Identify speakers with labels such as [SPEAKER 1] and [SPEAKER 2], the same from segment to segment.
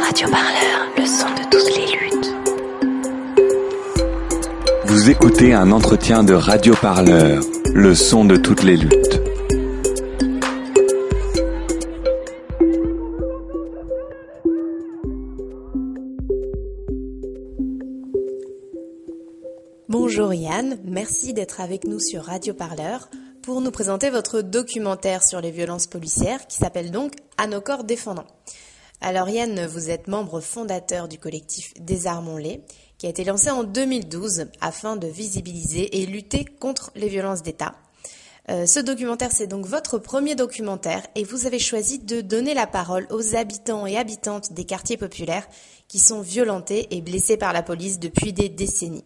[SPEAKER 1] Radio Parleur, le son de toutes les luttes.
[SPEAKER 2] Vous écoutez un entretien de Radio Parleur, le son de toutes les luttes.
[SPEAKER 3] Bonjour Yann, merci d'être avec nous sur Radio Parleur pour nous présenter votre documentaire sur les violences policières qui s'appelle donc À nos corps défendants. Alors Yann, vous êtes membre fondateur du collectif Désarmons-les qui a été lancé en 2012 afin de visibiliser et lutter contre les violences d'État. Euh, ce documentaire, c'est donc votre premier documentaire et vous avez choisi de donner la parole aux habitants et habitantes des quartiers populaires qui sont violentés et blessés par la police depuis des décennies.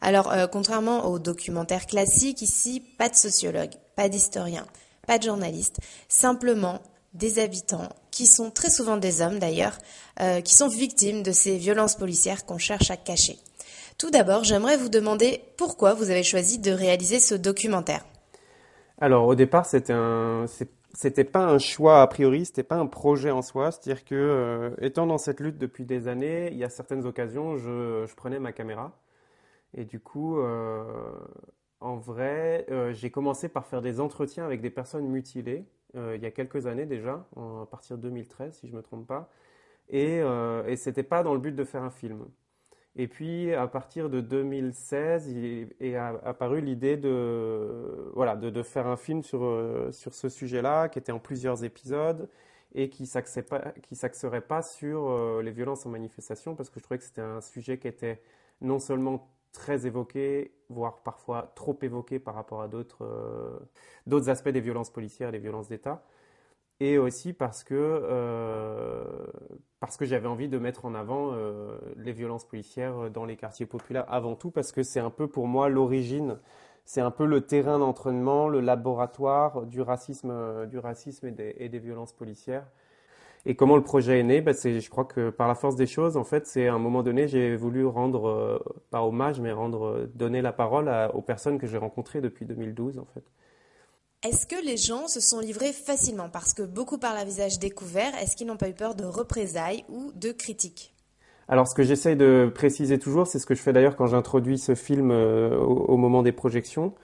[SPEAKER 3] Alors, euh, contrairement aux documentaires classiques, ici, pas de sociologue, pas d'historien, pas de journaliste, simplement des habitants qui sont très souvent des hommes d'ailleurs, euh, qui sont victimes de ces violences policières qu'on cherche à cacher. Tout d'abord, j'aimerais vous demander pourquoi vous avez choisi de réaliser ce documentaire.
[SPEAKER 4] Alors, au départ, c'était pas un choix a priori, c'était pas un projet en soi. C'est-à-dire que, euh, étant dans cette lutte depuis des années, il y a certaines occasions, je, prenais ma caméra et du coup, euh, en vrai, j'ai commencé par faire des entretiens avec des personnes mutilées euh, il y a quelques années déjà, à partir de 2013 si je ne me trompe pas. Et, et ce n'était pas dans le but de faire un film. Et puis, à partir de 2016, il est apparu l'idée de, voilà, de, de, faire un film sur, sur ce sujet-là, qui était en plusieurs épisodes et qui ne s'axerait pas sur les violences en manifestation, parce que je trouvais que c'était un sujet qui était non seulement très évoqué, voire parfois trop évoqué par rapport à d'autres euh, aspects des violences policières des violences d'État. Et aussi parce que, euh, que j'avais envie de mettre en avant euh, les violences policières dans les quartiers populaires avant tout, parce que c'est un peu pour moi l'origine, c'est un peu le terrain d'entraînement, le laboratoire du racisme, du racisme et des violences policières. Et comment le projet est né ben c'est, Je crois que par la force des choses, en fait, c'est à un moment donné, j'ai voulu rendre, euh, pas hommage, mais rendre, euh, donner la parole aux personnes que j'ai rencontrées depuis 2012, en fait.
[SPEAKER 3] Est-ce que les gens se sont livrés facilement? Parce que beaucoup parlent à visage découvert. Est-ce qu'ils n'ont pas eu peur de représailles ou de critiques?
[SPEAKER 4] Alors, ce que j'essaye de préciser toujours, c'est ce que je fais d'ailleurs quand j'introduis ce film euh, au, moment des projections,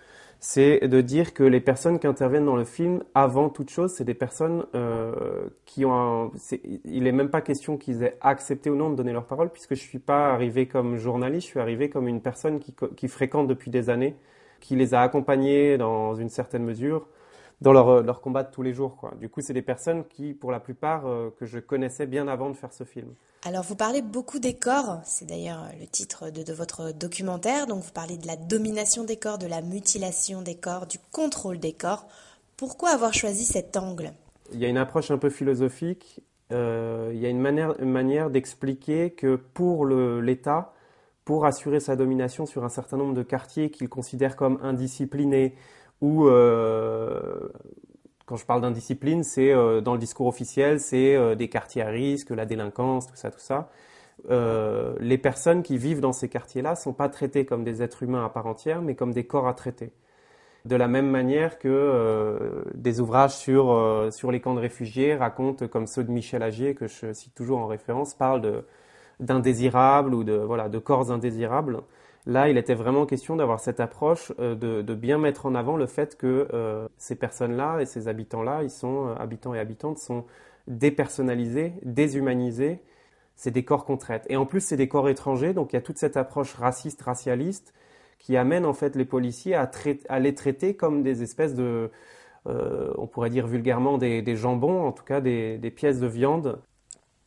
[SPEAKER 4] c'est de dire que les personnes qui interviennent dans le film, avant toute chose, c'est des personnes euh, qui ont un, il n'est même pas question qu'ils aient accepté ou non de donner leur parole, puisque je suis pas arrivé comme journaliste, je suis arrivé comme une personne qui, qui fréquente depuis des années, qui les a accompagnés dans une certaine mesure, dans leur, euh, leur combat de tous les jours. Quoi. Du coup, c'est des personnes qui, pour la plupart, euh, que je connaissais bien avant de faire ce film.
[SPEAKER 3] Alors, vous parlez beaucoup des corps, c'est d'ailleurs le titre de, de, votre documentaire, donc vous parlez de la domination des corps, de la mutilation des corps, du contrôle des corps. Pourquoi avoir choisi cet angle?
[SPEAKER 4] Il y a une approche un peu philosophique, euh, il y a une manière, une manière d'expliquer que pour l'État, pour assurer sa domination sur un certain nombre de quartiers qu'il considère comme indisciplinés, ou euh, quand je parle d'indiscipline, c'est euh, dans le discours officiel, c'est euh, des quartiers à risque, la délinquance, tout ça, tout ça. Euh, les personnes qui vivent dans ces quartiers-là sont pas traitées comme des êtres humains à part entière, mais comme des corps à traiter. De la même manière que euh, des ouvrages sur, euh, sur les camps de réfugiés racontent, comme ceux de Michel Agier, que je cite toujours en référence, parlent d'indésirables ou de, voilà, de corps indésirables. Là, il était vraiment question d'avoir cette approche euh, de, bien mettre en avant le fait que euh, ces personnes-là et ces habitants-là, ils sont euh, habitants et habitantes, sont dépersonnalisés, déshumanisés. C'est des corps qu'on traite. Et en plus, c'est des corps étrangers, donc il y a toute cette approche raciste, racialiste, qui amène en fait les policiers à, les traiter comme des espèces de, on pourrait dire vulgairement des, jambons, en tout cas des pièces de viande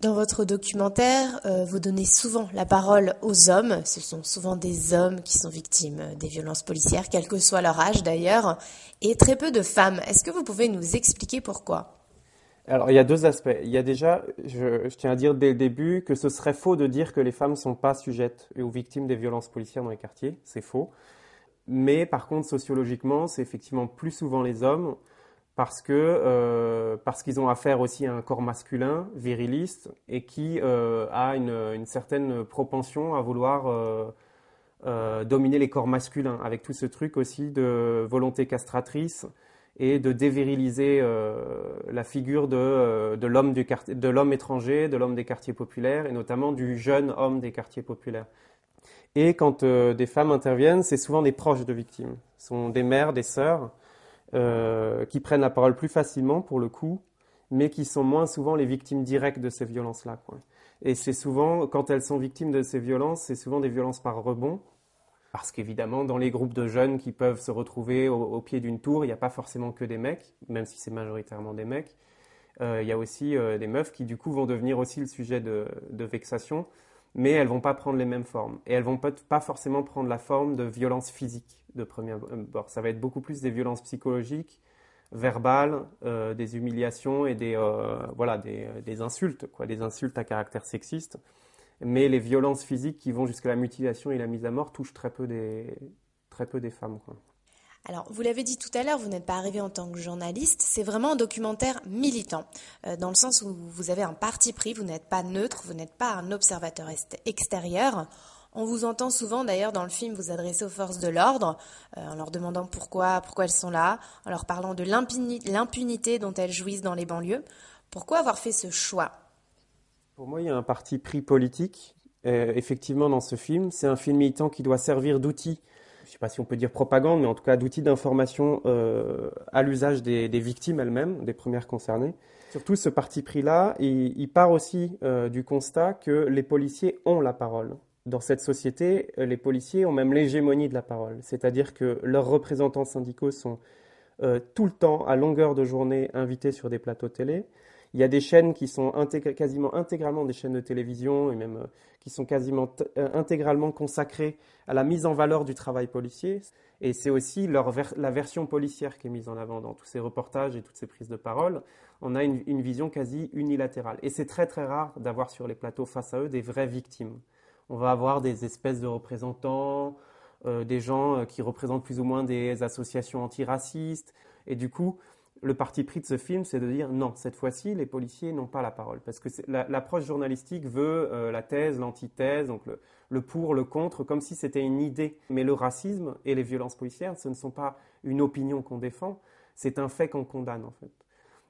[SPEAKER 3] dans votre documentaire, euh, vous donnez souvent la parole aux hommes. Ce sont souvent des hommes qui sont victimes des violences policières, quel que soit leur âge d'ailleurs, et très peu de femmes. Est-ce que vous pouvez nous expliquer pourquoi?
[SPEAKER 4] Alors, il y a deux aspects. Il y a déjà, je, tiens à dire dès le début, que ce serait faux de dire que les femmes ne sont pas sujettes ou victimes des violences policières dans les quartiers. C'est faux. Mais par contre, sociologiquement, c'est effectivement plus souvent les hommes parce que euh, parce qu'ils ont affaire aussi à un corps masculin viriliste et qui euh, a une, certaine propension à vouloir euh, dominer les corps masculins avec tout ce truc aussi de volonté castratrice et de déviriliser la figure de, de l'homme du de l'homme étranger, de l'homme des quartiers populaires et notamment du jeune homme des quartiers populaires. Et quand des femmes interviennent, c'est souvent des proches de victimes. Ce sont des mères, des sœurs qui prennent la parole plus facilement pour le coup, mais qui sont moins souvent les victimes directes de ces violences-là. Et c'est souvent, quand elles sont victimes de ces violences, c'est souvent des violences par rebond, parce qu'évidemment, dans les groupes de jeunes qui peuvent se retrouver au, pied d'une tour, il n'y a pas forcément que des mecs, même si c'est majoritairement des mecs. Euh, il y a aussi euh, des meufs qui, du coup, vont devenir aussi le sujet de, vexation, mais elles vont pas prendre les mêmes formes. Et elles vont pas forcément prendre la forme de violence physique de premier abord. Ça va être beaucoup plus des violences psychologiques, verbales, euh, des humiliations et des, voilà, des, des, insultes, quoi, des insultes à caractère sexiste mais les violences physiques qui vont jusqu'à la mutilation et la mise à mort touchent très peu des, très peu des femmes.
[SPEAKER 3] Alors, vous l'avez dit tout à l'heure, vous n'êtes pas arrivé en tant que journaliste, c'est vraiment un documentaire militant, euh, dans le sens où vous avez un parti pris, vous n'êtes pas neutre, vous n'êtes pas un observateur extérieur. On vous entend souvent d'ailleurs dans le film vous adresser aux forces de l'ordre, euh, en leur demandant pourquoi, pourquoi elles sont là, en leur parlant de l'impunité dont elles jouissent dans les banlieues. Pourquoi avoir fait ce choix?
[SPEAKER 4] Pour moi, il y a un parti pris politique, euh, effectivement, dans ce film. C'est un film militant qui doit servir d'outil, sais pas si on peut dire propagande, mais en tout cas d'outil d'information euh, à l'usage des, victimes elles-mêmes, des premières concernées. Surtout, ce parti pris-là, il, part aussi euh, du constat que les policiers ont la parole. Dans cette société, les policiers ont même l'hégémonie de la parole. C'est-à-dire que leurs représentants syndicaux sont tout le temps, à longueur de journée, invités sur des plateaux télé. Il y a des chaînes qui sont quasiment intégralement des chaînes de télévision et même euh, qui sont quasiment euh, intégralement consacrées à la mise en valeur du travail policier. Et c'est aussi la version policière qui est mise en avant dans tous ces reportages et toutes ces prises de parole. On a une, une vision quasi unilatérale. Et c'est très très rare d'avoir sur les plateaux face à eux des vraies victimes. On va avoir des espèces de représentants, euh, des gens qui représentent plus ou moins des associations antiracistes. Et du coup, le parti pris de ce film, c'est de dire non, cette fois-ci, les policiers n'ont pas la parole. Parce que l'approche journalistique veut euh, la thèse, l'antithèse, donc le, pour, le contre, comme si c'était une idée. Mais le racisme et les violences policières, ce ne sont pas une opinion qu'on défend, c'est un fait qu'on condamne en fait.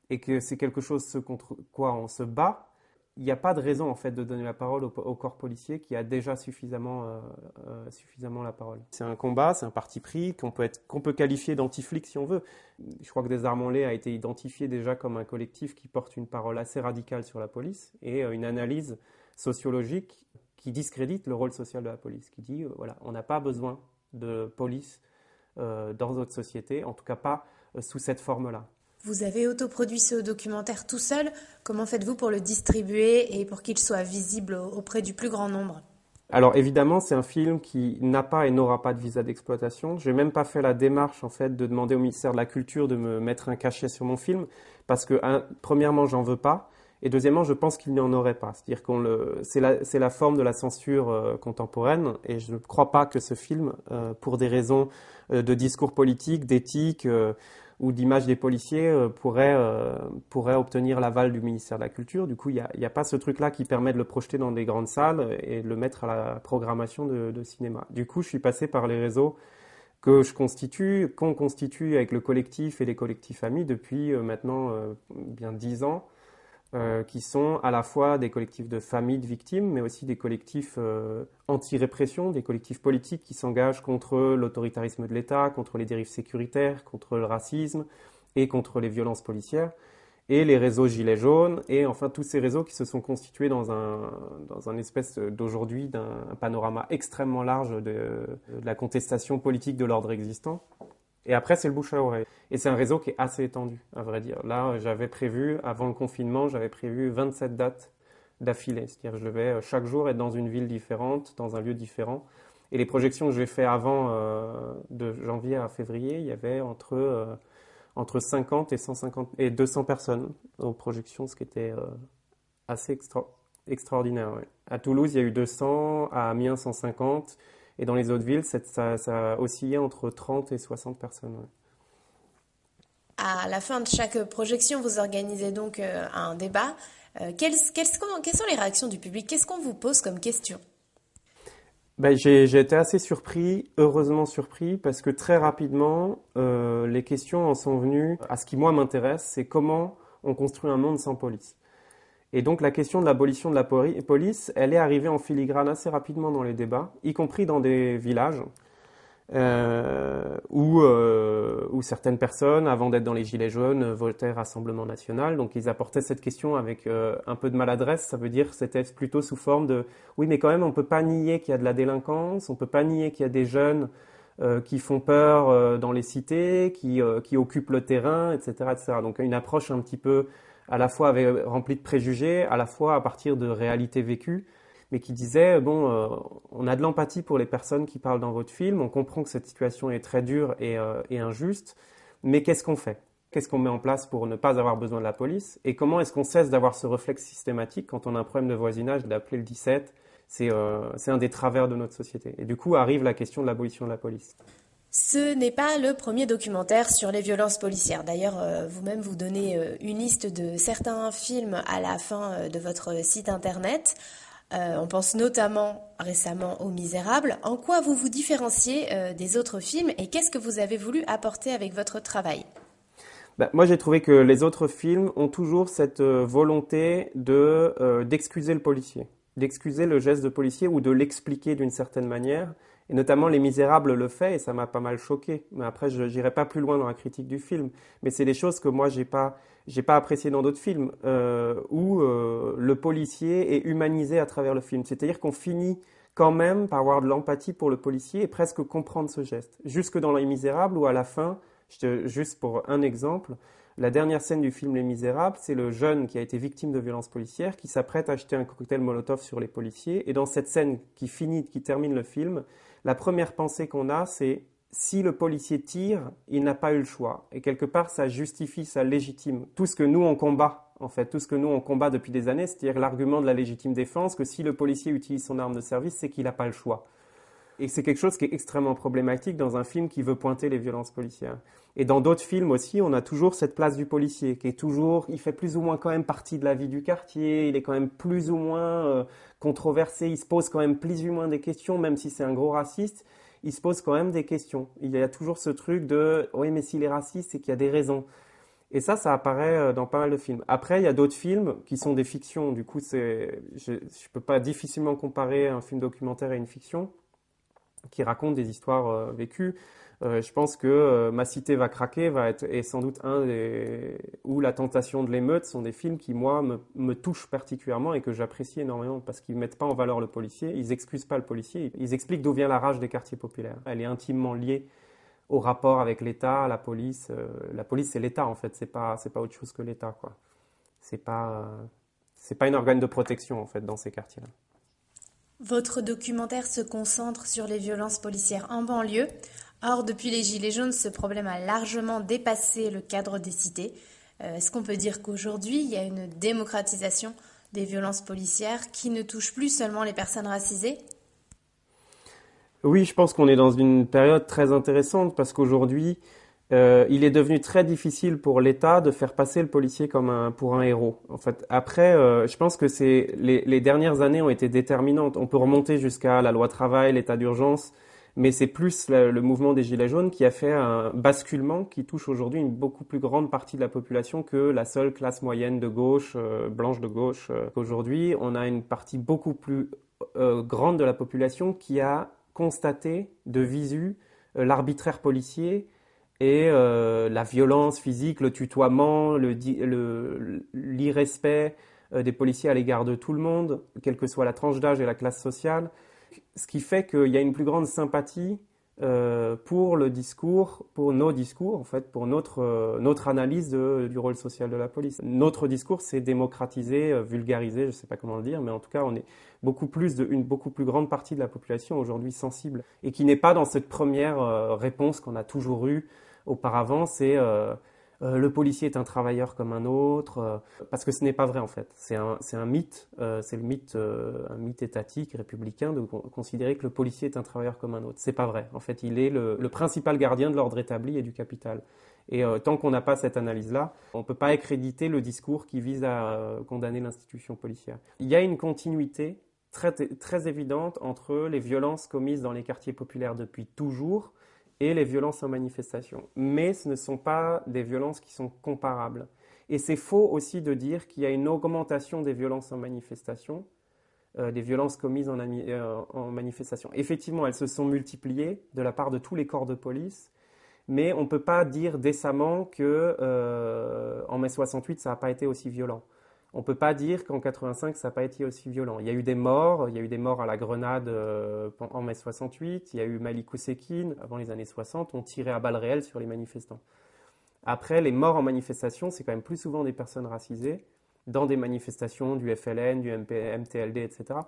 [SPEAKER 4] Et que c'est quelque chose contre quoi on se bat, il n'y a pas de raison en fait de donner la parole au, corps policier qui a déjà suffisamment, euh, euh, suffisamment la parole. C'est un combat, c'est un parti pris qu'on peut, peut qualifier d'antiflic si on veut. Je crois que Desarmes-en-Laye a été identifié déjà comme un collectif qui porte une parole assez radicale sur la police et euh, une analyse sociologique qui discrédite le rôle social de la police, qui dit voilà, on n'a pas besoin de police dans notre société, en tout cas pas sous cette forme-là.
[SPEAKER 3] Vous avez autoproduit ce documentaire tout seul. Comment faites-vous pour le distribuer et pour qu'il soit visible auprès du plus grand nombre?
[SPEAKER 4] Alors évidemment, c'est un film qui n'a pas et n'aura pas de visa d'exploitation. Je n'ai même pas fait la démarche en fait de demander au ministère de la Culture de me mettre un cachet sur mon film parce que premièrement, j'en veux pas et deuxièmement, je pense qu'il n'y en aurait pas. C'est-à-dire qu'on le, c'est la, c'est la forme de la censure euh, contemporaine et je ne crois pas que ce film, euh, pour des raisons euh, de discours politique, d'éthique ou d'image des policiers euh, pourrait, euh, pourrait obtenir l'aval du ministère de la Culture. Du coup, il n'y a, a, pas ce truc-là qui permet de le projeter dans des grandes salles et de le mettre à la programmation de, de cinéma. Du coup, je suis passé par les réseaux que je constitue, qu'on constitue avec le collectif et les collectifs amis depuis euh, maintenant bien dix ans. Euh, qui sont à la fois des collectifs de familles de victimes, mais aussi des collectifs euh, anti-répression, des collectifs politiques qui s'engagent contre l'autoritarisme de l'État, contre les dérives sécuritaires, contre le racisme et contre les violences policières, et les réseaux Gilets jaunes, et enfin tous ces réseaux qui se sont constitués dans un, dans un espèce d'aujourd'hui d'un panorama extrêmement large de, de la contestation politique de l'ordre existant. Et après, c'est le bouche à oreille. Et c'est un réseau qui est assez étendu, à vrai dire. Là, j'avais prévu, avant le confinement, j'avais prévu 27 dates d'affilée. C'est-à-dire je devais euh, chaque jour être dans une ville différente, dans un lieu différent. Et les projections que j'ai fait avant, euh, de janvier à février, il y avait entre, euh, entre 50 et, 150, et 200 personnes aux projections, ce qui était assez extraordinaire. À Toulouse, il y a eu 200, à Amiens, 150. Et dans les autres villes, ça, ça oscillait entre 30 et 60 personnes.
[SPEAKER 3] À la fin de chaque projection, vous organisez donc euh, un débat. Euh, quelles, quelles, sont les réactions du public? Qu'est-ce qu'on vous pose comme question?
[SPEAKER 4] Ben, j'ai, été assez surpris, heureusement surpris, parce que très rapidement, euh, les questions en sont venues à ce qui moi m'intéresse, c'est comment on construit un monde sans police. Et donc la question de l'abolition de la police, elle est arrivée en filigrane assez rapidement dans les débats, y compris dans des villages. Euh, où, euh, où, certaines personnes, avant d'être dans les Gilets jaunes, votaient Rassemblement national. Donc ils apportaient cette question avec euh, un peu de maladresse. Ça veut dire c'était plutôt sous forme de oui, mais quand même, on peut pas nier qu'il y a de la délinquance, on peut pas nier qu'il y a des jeunes qui font peur dans les cités, qui, qui occupent le terrain, etc., etc. Donc une approche un petit peu à la fois avec, remplie de préjugés, à la fois à partir de réalités vécues mais qui disait bon, euh, on a de l'empathie pour les personnes qui parlent dans votre film, on comprend que cette situation est très dure et, euh, injuste, mais qu'est-ce qu'on fait? Qu'est-ce qu'on met en place pour ne pas avoir besoin de la police? Et comment est-ce qu'on cesse d'avoir ce réflexe systématique quand on a un problème de voisinage d'appeler le 17 euh, C'est un des travers de notre société. Et du coup arrive la question de l'abolition de la police.
[SPEAKER 3] Ce n'est pas le premier documentaire sur les violences policières. D'ailleurs, vous-même, vous donnez une liste de certains films à la fin de votre site internet. Euh, on pense notamment récemment aux Misérables. En quoi vous vous différenciez euh, des autres films et qu'est-ce que vous avez voulu apporter avec votre travail?
[SPEAKER 4] Bah, Moi, j'ai trouvé que les autres films ont toujours cette euh, volonté de d'excuser le policier, d'excuser le geste de policier ou de l'expliquer d'une certaine manière. Et notamment Les Misérables le fait et ça m'a pas mal choqué. Mais après, je n'irai pas plus loin dans la critique du film. Mais c'est des choses que moi, j'ai pas j'ai pas apprécié dans d'autres films euh, où euh, le policier est humanisé à travers le film. C'est-à-dire qu'on finit quand même par avoir de l'empathie pour le policier et presque comprendre ce geste. Jusque dans Les Misérables où à la fin, juste pour un exemple, la dernière scène du film Les Misérables, c'est le jeune qui a été victime de violences policières qui s'apprête à acheter un cocktail Molotov sur les policiers. Et dans cette scène qui finit, qui termine le film, la première pensée qu'on a, c'est si le policier tire, il n'a pas eu le choix. Et quelque part, ça justifie, ça légitime tout ce que nous on combat, en fait, tout ce que nous on combat depuis des années, c'est-à-dire l'argument de la légitime défense, que si le policier utilise son arme de service, c'est qu'il n'a pas le choix. Et c'est quelque chose qui est extrêmement problématique dans un film qui veut pointer les violences policières. Et dans d'autres films aussi, on a toujours cette place du policier, qui est toujours, il fait plus ou moins quand même partie de la vie du quartier, il est quand même plus ou moins euh, controversé, il se pose quand même plus ou moins des questions, même si c'est un gros raciste il se pose quand même des questions. Il y a toujours ce truc de oui, mais s'il est raciste, c'est qu'il y a des raisons. Et ça, ça apparaît euh, dans pas mal de films. Après, il y a d'autres films qui sont des fictions. Du coup, c'est, je ne peux pas difficilement comparer un film documentaire à une fiction qui raconte des histoires euh, vécues. Euh, je pense que euh, Ma cité va craquer va être est sans doute un des ou La tentation de l'émeute sont des films qui moi me, me touchent particulièrement et que j'apprécie énormément parce qu'ils mettent pas en valeur le policier, ils excusent pas le policier, ils expliquent d'où vient la rage des quartiers populaires. Elle est intimement liée au rapport avec l'État, la police. Euh, la police c'est l'État en fait, c'est pas c'est pas autre chose que l'État quoi. C'est pas c'est pas une organe de protection en fait dans ces quartiers-là.
[SPEAKER 3] Votre documentaire se concentre sur les violences policières en banlieue. Or, depuis les Gilets jaunes, ce problème a largement dépassé le cadre des cités. Euh, est-ce qu'on peut dire qu'aujourd'hui, il y a une démocratisation des violences policières qui ne touche plus seulement les personnes racisées?
[SPEAKER 4] Oui, je pense qu'on est dans une période très intéressante parce qu'aujourd'hui, euh, il est devenu très difficile pour l'État de faire passer le policier comme un, pour un héros. En fait, après, euh, je pense que c'est les, dernières années ont été déterminantes. On peut remonter jusqu'à la loi travail, l'état d'urgence, mais c'est plus le, mouvement des Gilets jaunes qui a fait un basculement qui touche aujourd'hui une beaucoup plus grande partie de la population que la seule classe moyenne de gauche, euh, blanche de gauche. Aujourd'hui, on a une partie beaucoup plus grande de la population qui a constaté de visu l'arbitraire policier et la violence physique, le tutoiement, l'irrespect des policiers à l'égard de tout le monde, quelle que soit la tranche d'âge et la classe sociale ce qui fait qu'il y a une plus grande sympathie euh, pour le discours, pour nos discours, en fait, pour notre, euh, notre analyse du rôle social de la police. Notre discours, c'est démocratiser, euh, vulgariser, je ne sais pas comment le dire, mais en tout cas, on est beaucoup plus de, une beaucoup plus grande partie de la population aujourd'hui sensible et qui n'est pas dans cette première réponse qu'on a toujours eue auparavant, c'est euh, le policier est un travailleur comme un autre, euh, parce que ce n'est pas vrai en fait. C'est un, mythe, euh, c'est le mythe, un mythe étatique républicain de considérer que le policier est un travailleur comme un autre. C'est pas vrai. En fait, il est le, principal gardien de l'ordre établi et du capital. Et tant qu'on n'a pas cette analyse-là, on ne peut pas accréditer le discours qui vise à condamner l'institution policière. Il y a une continuité très évidente entre les violences commises dans les quartiers populaires depuis toujours et les violences en manifestation. Mais ce ne sont pas des violences qui sont comparables. Et c'est faux aussi de dire qu'il y a une augmentation des violences en manifestation, euh, des violences commises en, euh, en, manifestation. Effectivement, elles se sont multipliées de la part de tous les corps de police, mais on ne peut pas dire décemment que euh, en mai 68 ça n'a pas été aussi violent on ne peut pas dire qu'en 85, ça n'a pas été aussi violent. Il y a eu des morts, il y a eu des morts à la grenade euh, en mai 68, il y a eu Malik Oussekine, avant les années 60, on tirait à balles réelles sur les manifestants. Après, les morts en manifestation, c'est quand même plus souvent des personnes racisées, dans des manifestations du FLN, du MTLD, etc.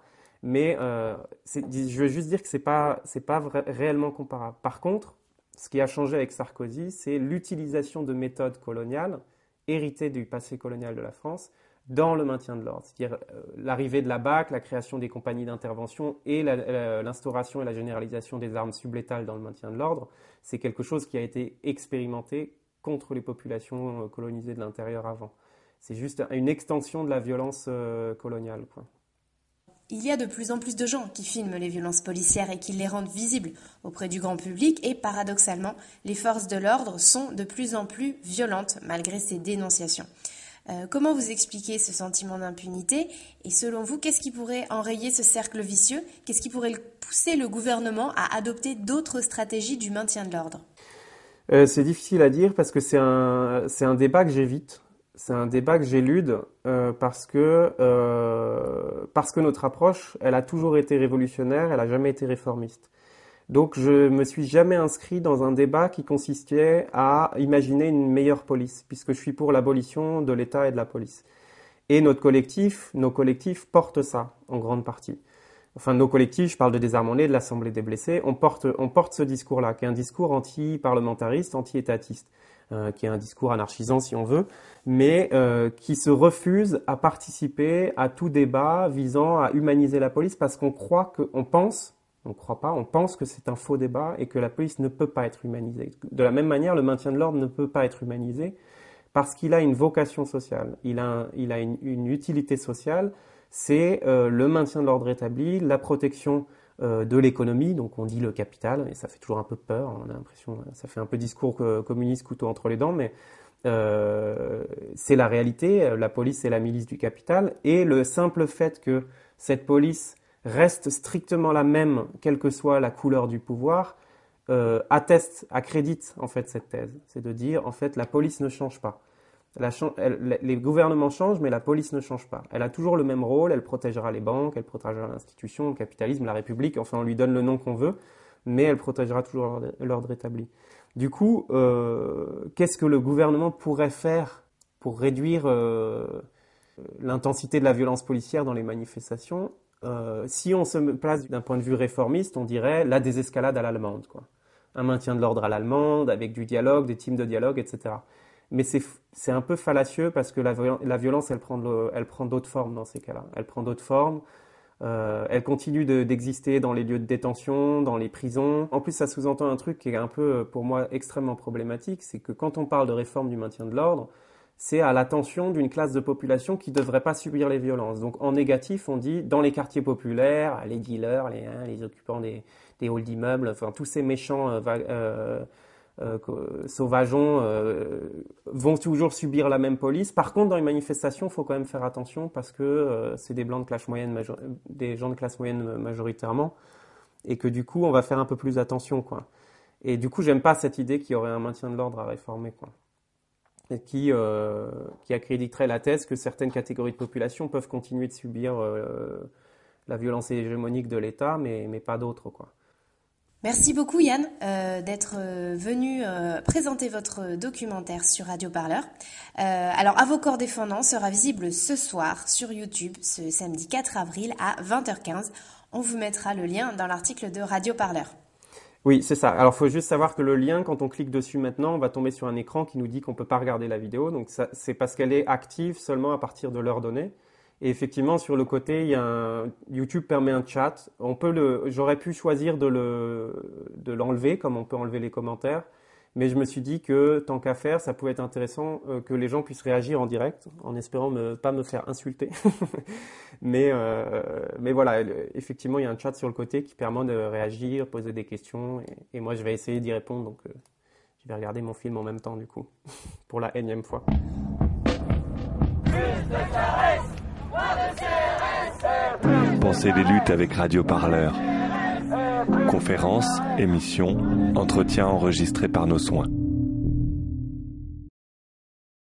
[SPEAKER 4] Mais euh, je veux juste dire que ce n'est pas, pas réellement comparable. Par contre, ce qui a changé avec Sarkozy, c'est l'utilisation de méthodes coloniales héritées du passé colonial de la France dans le maintien de l'ordre. C'est-à-dire euh, l'arrivée de la BAC, la création des compagnies d'intervention et l'instauration et la généralisation des armes sublétales dans le maintien de l'ordre, c'est quelque chose qui a été expérimenté contre les populations euh, colonisées de l'intérieur avant. C'est juste une extension de la violence euh, coloniale.
[SPEAKER 3] Il y a de plus en plus de gens qui filment les violences policières et qui les rendent visibles auprès du grand public et paradoxalement, les forces de l'ordre sont de plus en plus violentes malgré ces dénonciations. Euh, comment vous expliquez ce sentiment d'impunité Et selon vous, qu'est-ce qui pourrait enrayer ce cercle vicieux? Qu'est-ce qui pourrait pousser le gouvernement à adopter d'autres stratégies du maintien de l'ordre?
[SPEAKER 4] Euh, C'est difficile à dire parce que c'est un, c'est un débat que j'évite. C'est un débat que j'élude euh, parce, que, parce que notre approche, elle a toujours été révolutionnaire, elle n'a jamais été réformiste. Donc je me suis jamais inscrit dans un débat qui consistait à imaginer une meilleure police, puisque je suis pour l'abolition de l'État et de la police. Et notre collectif, nos collectifs portent ça en grande partie. Enfin, nos collectifs, je parle de Désarmonnés, de l'Assemblée des blessés, on porte, on porte ce discours-là, qui est un discours anti-parlementariste, anti-étatiste, euh, qui est un discours anarchisant si on veut, mais euh, qui se refuse à participer à tout débat visant à humaniser la police parce qu'on croit qu'on pense on ne croit pas, on pense que c'est un faux débat et que la police ne peut pas être humanisée. De la même manière, le maintien de l'ordre ne peut pas être humanisé parce qu'il a une vocation sociale, il a, une, utilité sociale, c'est euh, le maintien de l'ordre établi, la protection euh, de l'économie, donc on dit le capital, et ça fait toujours un peu peur, on a l'impression, ça fait un peu discours communiste couteau entre les dents, mais euh, c'est la réalité, la police c'est la milice du capital, et le simple fait que cette police reste strictement la même, quelle que soit la couleur du pouvoir, euh, atteste, accrédite en fait cette thèse. C'est de dire en fait la police ne change pas. les gouvernements changent, mais la police ne change pas. Elle a toujours le même rôle, elle protégera les banques, elle protégera l'institution, le capitalisme, la République, enfin on lui donne le nom qu'on veut, mais elle protégera toujours l'ordre établi. Du coup, euh, qu'est-ce que le gouvernement pourrait faire pour réduire euh, l'intensité de la violence policière dans les manifestations? Euh, si on se place d'un point de vue réformiste, on dirait la désescalade à l'allemande. Un maintien de l'ordre à l'allemande, avec du dialogue, des teams de dialogue, etc. Mais c'est un peu fallacieux parce que la, violence, elle prend, elle prend d'autres formes dans ces cas-là. Elle prend d'autres formes. Euh, elle continue d'exister dans les lieux de détention, dans les prisons. En plus, ça sous-entend un truc qui est un peu, pour moi, extrêmement problématique, c'est que quand on parle de réforme du maintien de l'ordre, c'est à l'attention d'une classe de population qui ne devrait pas subir les violences. Donc en négatif, on dit dans les quartiers populaires, les dealers, les, hein, les occupants des, des halls d'immeubles, enfin tous ces méchants euh, euh, euh, sauvageons vont toujours subir la même police. Par contre, dans les manifestations, il faut quand même faire attention parce que c'est des blancs de classe moyenne, des gens de classe moyenne majoritairement, et que du coup, on va faire un peu plus attention, quoi. Et du coup, j'aime pas cette idée qu'il y aurait un maintien de l'ordre à réformer, quoi qui, euh, qui accréditerait la thèse que certaines catégories de population peuvent continuer de subir euh, la violence hégémonique de l'État, mais, mais pas d'autres.
[SPEAKER 3] Merci beaucoup Yann euh, d'être venu présenter votre documentaire sur Radio Parleur. alors, À vos corps défendants sera visible ce soir sur YouTube, ce samedi 4 avril à 20h15. On vous mettra le lien dans l'article de Radio Parleur.
[SPEAKER 4] Oui, c'est ça. Alors, il faut juste savoir que le lien, quand on clique dessus maintenant, on va tomber sur un écran qui nous dit qu'on ne peut pas regarder la vidéo. Donc, c'est parce qu'elle est active seulement à partir de l'heure donnée. Et effectivement, sur le côté, il y a un, YouTube permet un chat. On peut le, j'aurais pu choisir de le, de l'enlever, comme on peut enlever les commentaires. Mais je me suis dit que tant qu'à faire, ça pouvait être intéressant euh, que les gens puissent réagir en direct, en espérant ne pas me faire insulter. mais, euh, mais voilà, effectivement, il y a un chat sur le côté qui permet de réagir, poser des questions, et, moi je vais essayer d'y répondre. Donc euh, je vais regarder mon film en même temps, du coup, pour la énième fois.
[SPEAKER 2] Pensez les luttes avec Radio Parleur. Conférences, émissions, entretiens enregistrés par nos soins.